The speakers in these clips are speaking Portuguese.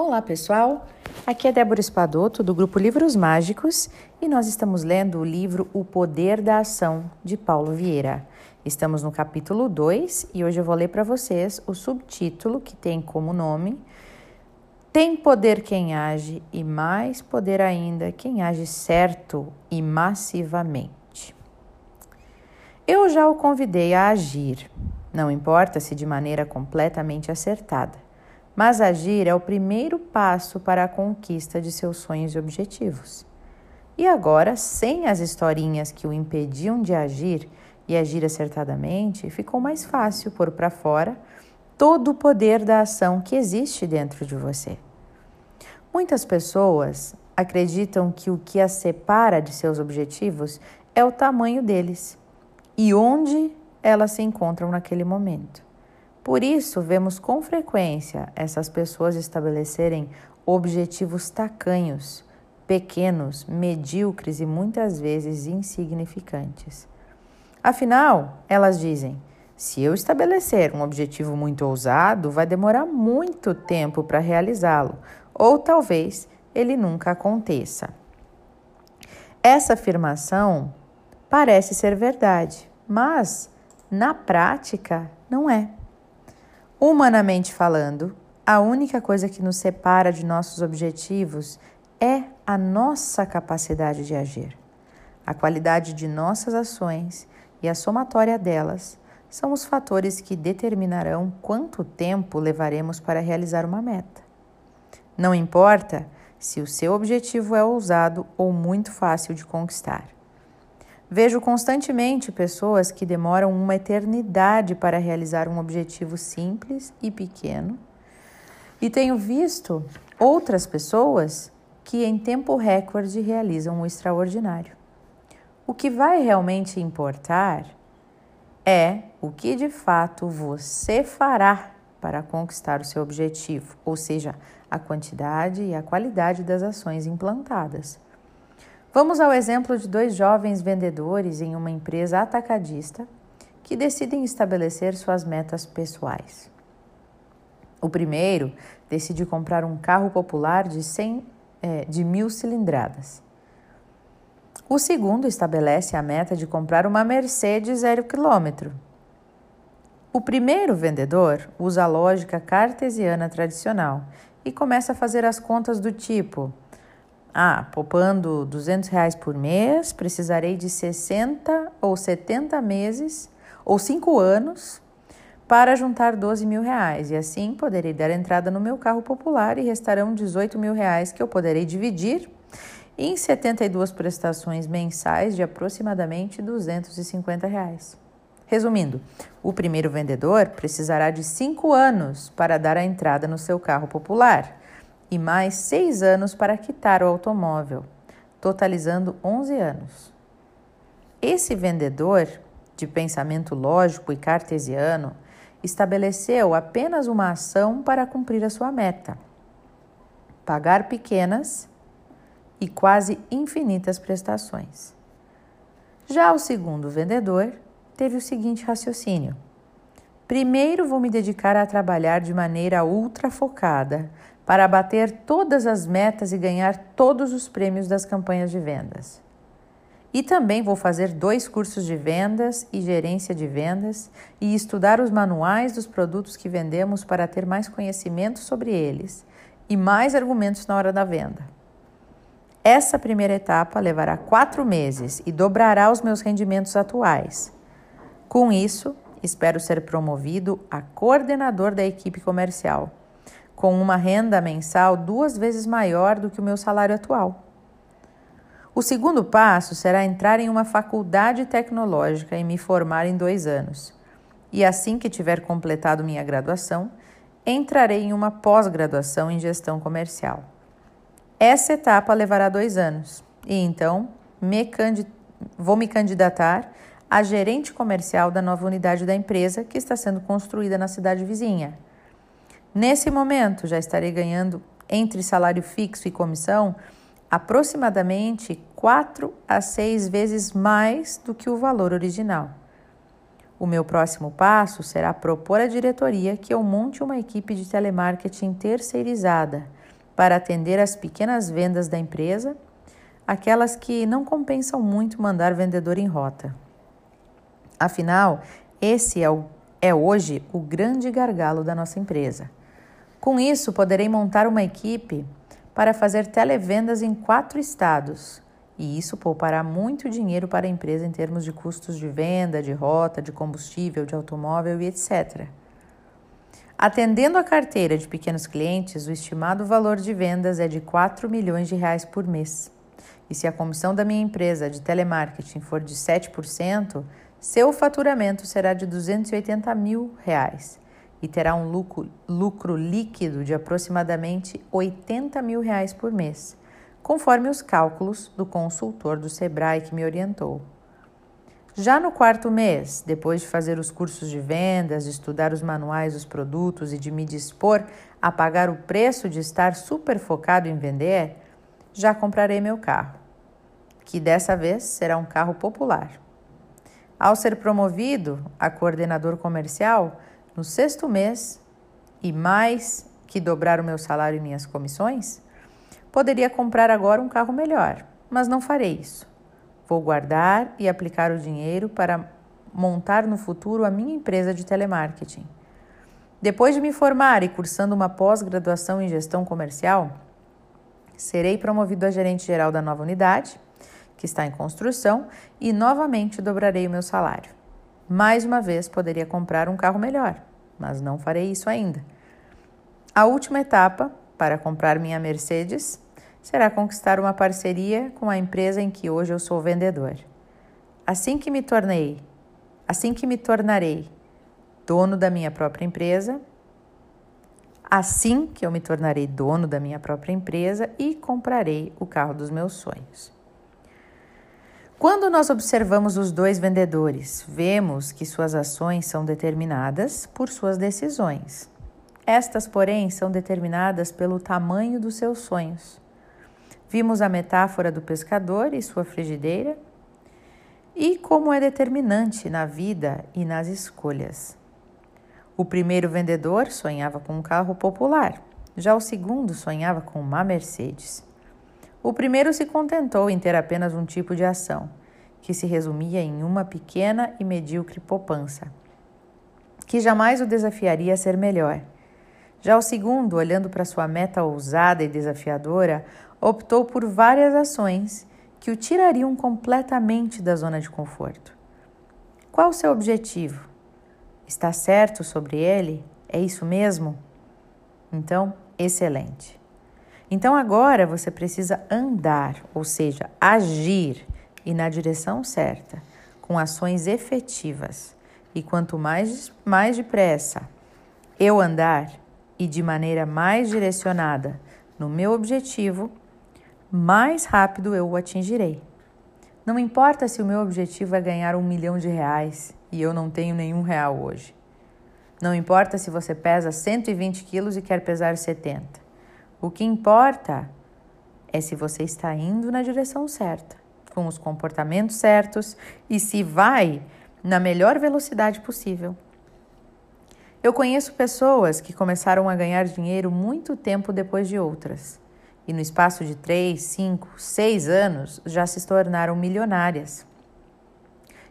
Olá, pessoal. Aqui é Débora Espadoto do grupo Livros Mágicos e nós estamos lendo o livro O Poder da Ação de Paulo Vieira. Estamos no capítulo 2 e hoje eu vou ler para vocês o subtítulo que tem como nome Tem poder quem age e mais poder ainda quem age certo e massivamente. Eu já o convidei a agir, não importa se de maneira completamente acertada mas agir é o primeiro passo para a conquista de seus sonhos e objetivos. E agora, sem as historinhas que o impediam de agir e agir acertadamente, ficou mais fácil pôr para fora todo o poder da ação que existe dentro de você. Muitas pessoas acreditam que o que as separa de seus objetivos é o tamanho deles e onde elas se encontram naquele momento. Por isso, vemos com frequência essas pessoas estabelecerem objetivos tacanhos, pequenos, medíocres e muitas vezes insignificantes. Afinal, elas dizem: se eu estabelecer um objetivo muito ousado, vai demorar muito tempo para realizá-lo, ou talvez ele nunca aconteça. Essa afirmação parece ser verdade, mas na prática não é. Humanamente falando, a única coisa que nos separa de nossos objetivos é a nossa capacidade de agir. A qualidade de nossas ações e a somatória delas são os fatores que determinarão quanto tempo levaremos para realizar uma meta. Não importa se o seu objetivo é ousado ou muito fácil de conquistar. Vejo constantemente pessoas que demoram uma eternidade para realizar um objetivo simples e pequeno, e tenho visto outras pessoas que em tempo recorde realizam o extraordinário. O que vai realmente importar é o que de fato você fará para conquistar o seu objetivo, ou seja, a quantidade e a qualidade das ações implantadas. Vamos ao exemplo de dois jovens vendedores em uma empresa atacadista que decidem estabelecer suas metas pessoais. O primeiro decide comprar um carro popular de, 100, é, de mil cilindradas. O segundo estabelece a meta de comprar uma Mercedes zero quilômetro. O primeiro vendedor usa a lógica cartesiana tradicional e começa a fazer as contas do tipo ah, poupando 200 reais por mês, precisarei de 60 ou 70 meses ou 5 anos para juntar 12 mil reais. E assim poderei dar entrada no meu carro popular e restarão 18 mil reais que eu poderei dividir em 72 prestações mensais de aproximadamente 250 reais. Resumindo, o primeiro vendedor precisará de 5 anos para dar a entrada no seu carro popular e mais seis anos para quitar o automóvel, totalizando 11 anos. Esse vendedor, de pensamento lógico e cartesiano, estabeleceu apenas uma ação para cumprir a sua meta: pagar pequenas e quase infinitas prestações. Já o segundo vendedor teve o seguinte raciocínio: primeiro vou me dedicar a trabalhar de maneira ultra focada para abater todas as metas e ganhar todos os prêmios das campanhas de vendas. E também vou fazer dois cursos de vendas e gerência de vendas e estudar os manuais dos produtos que vendemos para ter mais conhecimento sobre eles e mais argumentos na hora da venda. Essa primeira etapa levará quatro meses e dobrará os meus rendimentos atuais. Com isso, espero ser promovido a coordenador da equipe comercial com uma renda mensal duas vezes maior do que o meu salário atual. O segundo passo será entrar em uma faculdade tecnológica e me formar em dois anos. E assim que tiver completado minha graduação, entrarei em uma pós-graduação em gestão comercial. Essa etapa levará dois anos e então me vou me candidatar a gerente comercial da nova unidade da empresa que está sendo construída na cidade vizinha. Nesse momento, já estarei ganhando, entre salário fixo e comissão, aproximadamente 4 a 6 vezes mais do que o valor original. O meu próximo passo será propor à diretoria que eu monte uma equipe de telemarketing terceirizada para atender as pequenas vendas da empresa, aquelas que não compensam muito mandar vendedor em rota. Afinal, esse é, o, é hoje o grande gargalo da nossa empresa. Com isso, poderei montar uma equipe para fazer televendas em quatro estados. E isso poupará muito dinheiro para a empresa em termos de custos de venda, de rota, de combustível, de automóvel e etc. Atendendo a carteira de pequenos clientes, o estimado valor de vendas é de 4 milhões de reais por mês. E se a comissão da minha empresa de telemarketing for de 7%, seu faturamento será de 280 mil reais e terá um lucro, lucro líquido de aproximadamente 80 mil reais por mês, conforme os cálculos do consultor do Sebrae que me orientou. Já no quarto mês, depois de fazer os cursos de vendas, estudar os manuais dos produtos e de me dispor a pagar o preço de estar super focado em vender, já comprarei meu carro, que dessa vez será um carro popular. Ao ser promovido a coordenador comercial, no sexto mês, e mais que dobrar o meu salário e minhas comissões, poderia comprar agora um carro melhor, mas não farei isso. Vou guardar e aplicar o dinheiro para montar no futuro a minha empresa de telemarketing. Depois de me formar e cursando uma pós-graduação em gestão comercial, serei promovido a gerente geral da nova unidade, que está em construção, e novamente dobrarei o meu salário. Mais uma vez poderia comprar um carro melhor, mas não farei isso ainda. A última etapa para comprar minha Mercedes será conquistar uma parceria com a empresa em que hoje eu sou vendedor. Assim que me tornei, assim que me tornarei dono da minha própria empresa, assim que eu me tornarei dono da minha própria empresa e comprarei o carro dos meus sonhos. Quando nós observamos os dois vendedores, vemos que suas ações são determinadas por suas decisões. Estas, porém, são determinadas pelo tamanho dos seus sonhos. Vimos a metáfora do pescador e sua frigideira e como é determinante na vida e nas escolhas. O primeiro vendedor sonhava com um carro popular, já o segundo sonhava com uma Mercedes. O primeiro se contentou em ter apenas um tipo de ação, que se resumia em uma pequena e medíocre poupança, que jamais o desafiaria a ser melhor. Já o segundo, olhando para sua meta ousada e desafiadora, optou por várias ações que o tirariam completamente da zona de conforto. Qual o seu objetivo? Está certo sobre ele? É isso mesmo? Então, excelente. Então agora você precisa andar, ou seja, agir e na direção certa, com ações efetivas. E quanto mais, mais depressa eu andar e de maneira mais direcionada no meu objetivo, mais rápido eu o atingirei. Não importa se o meu objetivo é ganhar um milhão de reais e eu não tenho nenhum real hoje. Não importa se você pesa 120 quilos e quer pesar 70. O que importa é se você está indo na direção certa, com os comportamentos certos e se vai na melhor velocidade possível. Eu conheço pessoas que começaram a ganhar dinheiro muito tempo depois de outras e no espaço de 3, 5, 6 anos já se tornaram milionárias.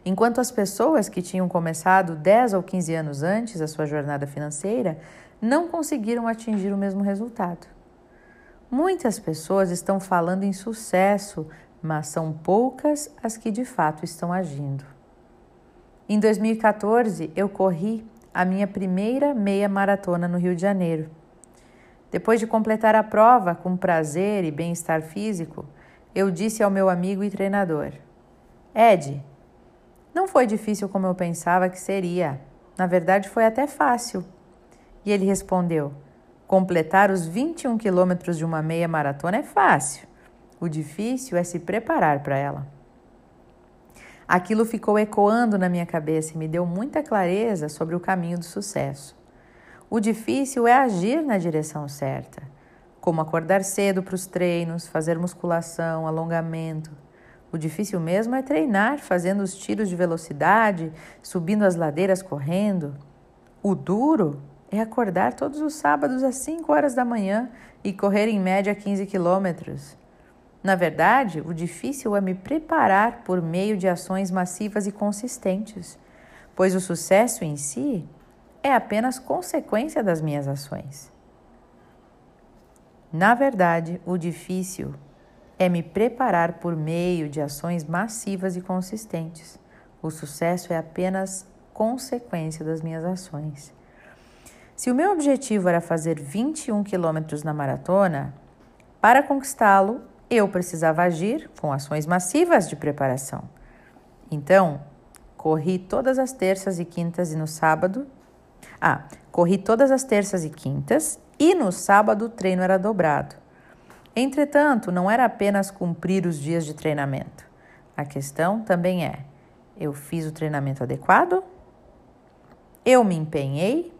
Enquanto as pessoas que tinham começado 10 ou 15 anos antes a sua jornada financeira não conseguiram atingir o mesmo resultado. Muitas pessoas estão falando em sucesso, mas são poucas as que de fato estão agindo. Em 2014, eu corri a minha primeira meia maratona no Rio de Janeiro. Depois de completar a prova com prazer e bem-estar físico, eu disse ao meu amigo e treinador: Ed, não foi difícil como eu pensava que seria. Na verdade, foi até fácil. E ele respondeu: Completar os 21 quilômetros de uma meia maratona é fácil. O difícil é se preparar para ela. Aquilo ficou ecoando na minha cabeça e me deu muita clareza sobre o caminho do sucesso. O difícil é agir na direção certa, como acordar cedo para os treinos, fazer musculação, alongamento. O difícil mesmo é treinar fazendo os tiros de velocidade, subindo as ladeiras correndo. O duro é acordar todos os sábados às 5 horas da manhã e correr em média 15 quilômetros. Na verdade, o difícil é me preparar por meio de ações massivas e consistentes, pois o sucesso em si é apenas consequência das minhas ações. Na verdade, o difícil é me preparar por meio de ações massivas e consistentes. O sucesso é apenas consequência das minhas ações. Se o meu objetivo era fazer 21 quilômetros na maratona, para conquistá-lo, eu precisava agir com ações massivas de preparação. Então, corri todas as terças e quintas e no sábado. Ah, corri todas as terças e quintas e no sábado o treino era dobrado. Entretanto, não era apenas cumprir os dias de treinamento. A questão também é: eu fiz o treinamento adequado? Eu me empenhei?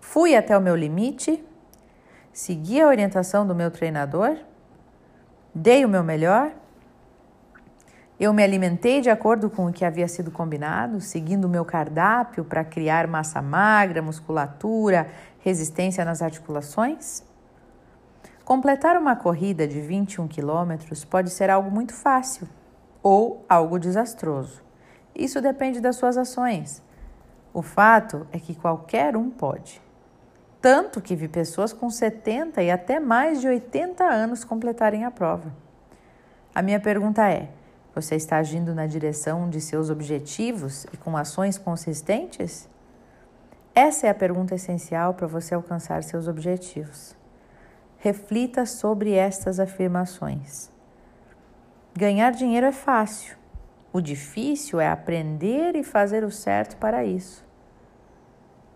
Fui até o meu limite? Segui a orientação do meu treinador? Dei o meu melhor? Eu me alimentei de acordo com o que havia sido combinado, seguindo o meu cardápio para criar massa magra, musculatura, resistência nas articulações? Completar uma corrida de 21 quilômetros pode ser algo muito fácil ou algo desastroso. Isso depende das suas ações. O fato é que qualquer um pode. Tanto que vi pessoas com 70 e até mais de 80 anos completarem a prova. A minha pergunta é: você está agindo na direção de seus objetivos e com ações consistentes? Essa é a pergunta essencial para você alcançar seus objetivos. Reflita sobre estas afirmações. Ganhar dinheiro é fácil. O difícil é aprender e fazer o certo para isso.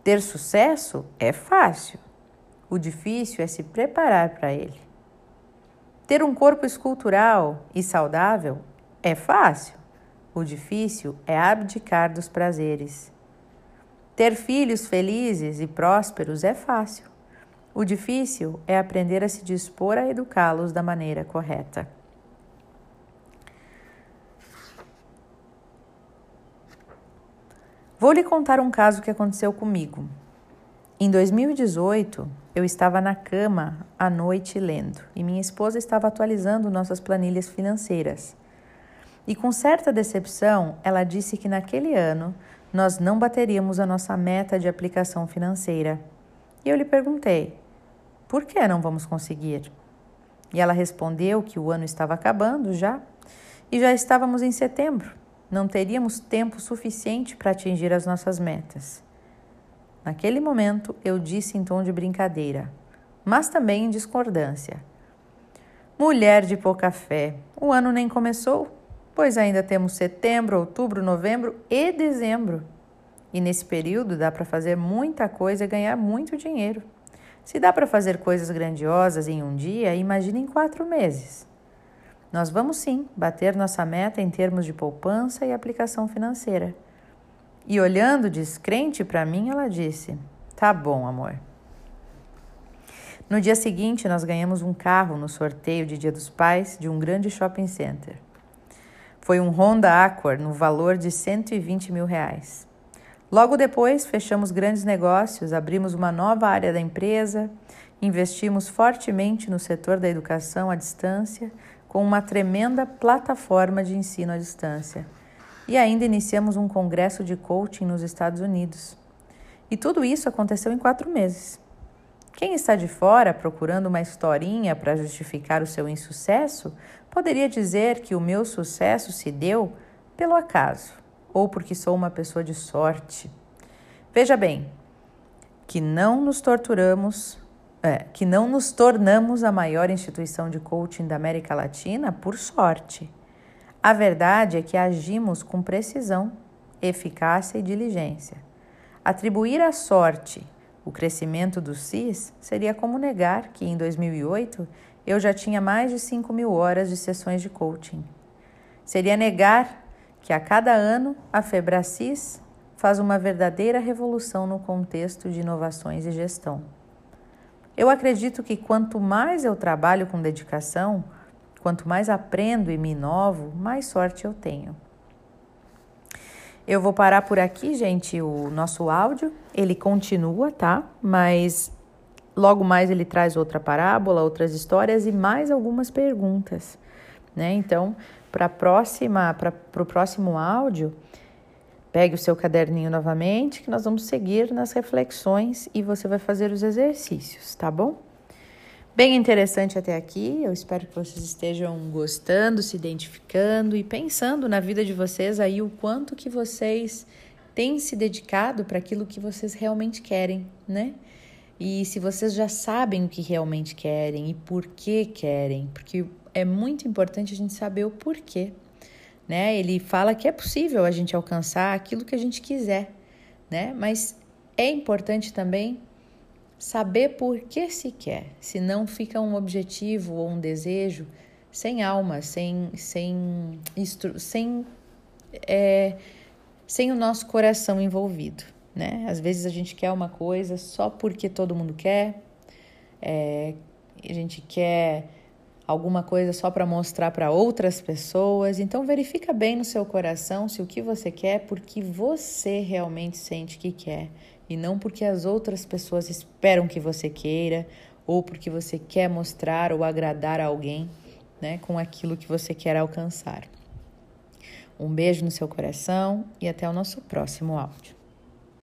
Ter sucesso é fácil. O difícil é se preparar para ele. Ter um corpo escultural e saudável é fácil. O difícil é abdicar dos prazeres. Ter filhos felizes e prósperos é fácil. O difícil é aprender a se dispor a educá-los da maneira correta. Vou lhe contar um caso que aconteceu comigo. Em 2018, eu estava na cama à noite lendo e minha esposa estava atualizando nossas planilhas financeiras. E com certa decepção, ela disse que naquele ano nós não bateríamos a nossa meta de aplicação financeira. E eu lhe perguntei: por que não vamos conseguir? E ela respondeu que o ano estava acabando já e já estávamos em setembro não teríamos tempo suficiente para atingir as nossas metas. Naquele momento, eu disse em tom de brincadeira, mas também em discordância: Mulher de pouca fé, o ano nem começou, pois ainda temos setembro, outubro, novembro e dezembro. E nesse período dá para fazer muita coisa e ganhar muito dinheiro. Se dá para fazer coisas grandiosas em um dia, imagine em quatro meses. Nós vamos sim bater nossa meta em termos de poupança e aplicação financeira. E olhando descrente para mim, ela disse: Tá bom, amor. No dia seguinte, nós ganhamos um carro no sorteio de Dia dos Pais de um grande shopping center. Foi um Honda Accord no valor de 120 mil reais. Logo depois, fechamos grandes negócios, abrimos uma nova área da empresa, investimos fortemente no setor da educação à distância com uma tremenda plataforma de ensino à distância. E ainda iniciamos um congresso de coaching nos Estados Unidos. E tudo isso aconteceu em quatro meses. Quem está de fora procurando uma historinha para justificar o seu insucesso poderia dizer que o meu sucesso se deu pelo acaso ou porque sou uma pessoa de sorte. Veja bem, que não nos torturamos é, que não nos tornamos a maior instituição de coaching da América Latina por sorte. A verdade é que agimos com precisão, eficácia e diligência. Atribuir à sorte o crescimento do CIS seria como negar que em 2008 eu já tinha mais de 5 mil horas de sessões de coaching. Seria negar que a cada ano a Febracis faz uma verdadeira revolução no contexto de inovações e gestão. Eu acredito que quanto mais eu trabalho com dedicação, quanto mais aprendo e me inovo, mais sorte eu tenho. Eu vou parar por aqui, gente, o nosso áudio. Ele continua, tá? Mas logo mais ele traz outra parábola, outras histórias e mais algumas perguntas, né? Então, para próxima, para o próximo áudio, pegue o seu caderninho novamente, que nós vamos seguir nas reflexões e você vai fazer os exercícios, tá bom? Bem interessante até aqui. Eu espero que vocês estejam gostando, se identificando e pensando na vida de vocês aí o quanto que vocês têm se dedicado para aquilo que vocês realmente querem, né? E se vocês já sabem o que realmente querem e por que querem, porque é muito importante a gente saber o porquê, né? Ele fala que é possível a gente alcançar aquilo que a gente quiser, né? Mas é importante também saber por que se quer, senão fica um objetivo ou um desejo sem alma, sem, sem, sem, é, sem o nosso coração envolvido. Né? Às vezes a gente quer uma coisa só porque todo mundo quer, é, a gente quer alguma coisa só para mostrar para outras pessoas. Então verifica bem no seu coração se o que você quer é porque você realmente sente que quer e não porque as outras pessoas esperam que você queira ou porque você quer mostrar ou agradar alguém, né, com aquilo que você quer alcançar. Um beijo no seu coração e até o nosso próximo áudio.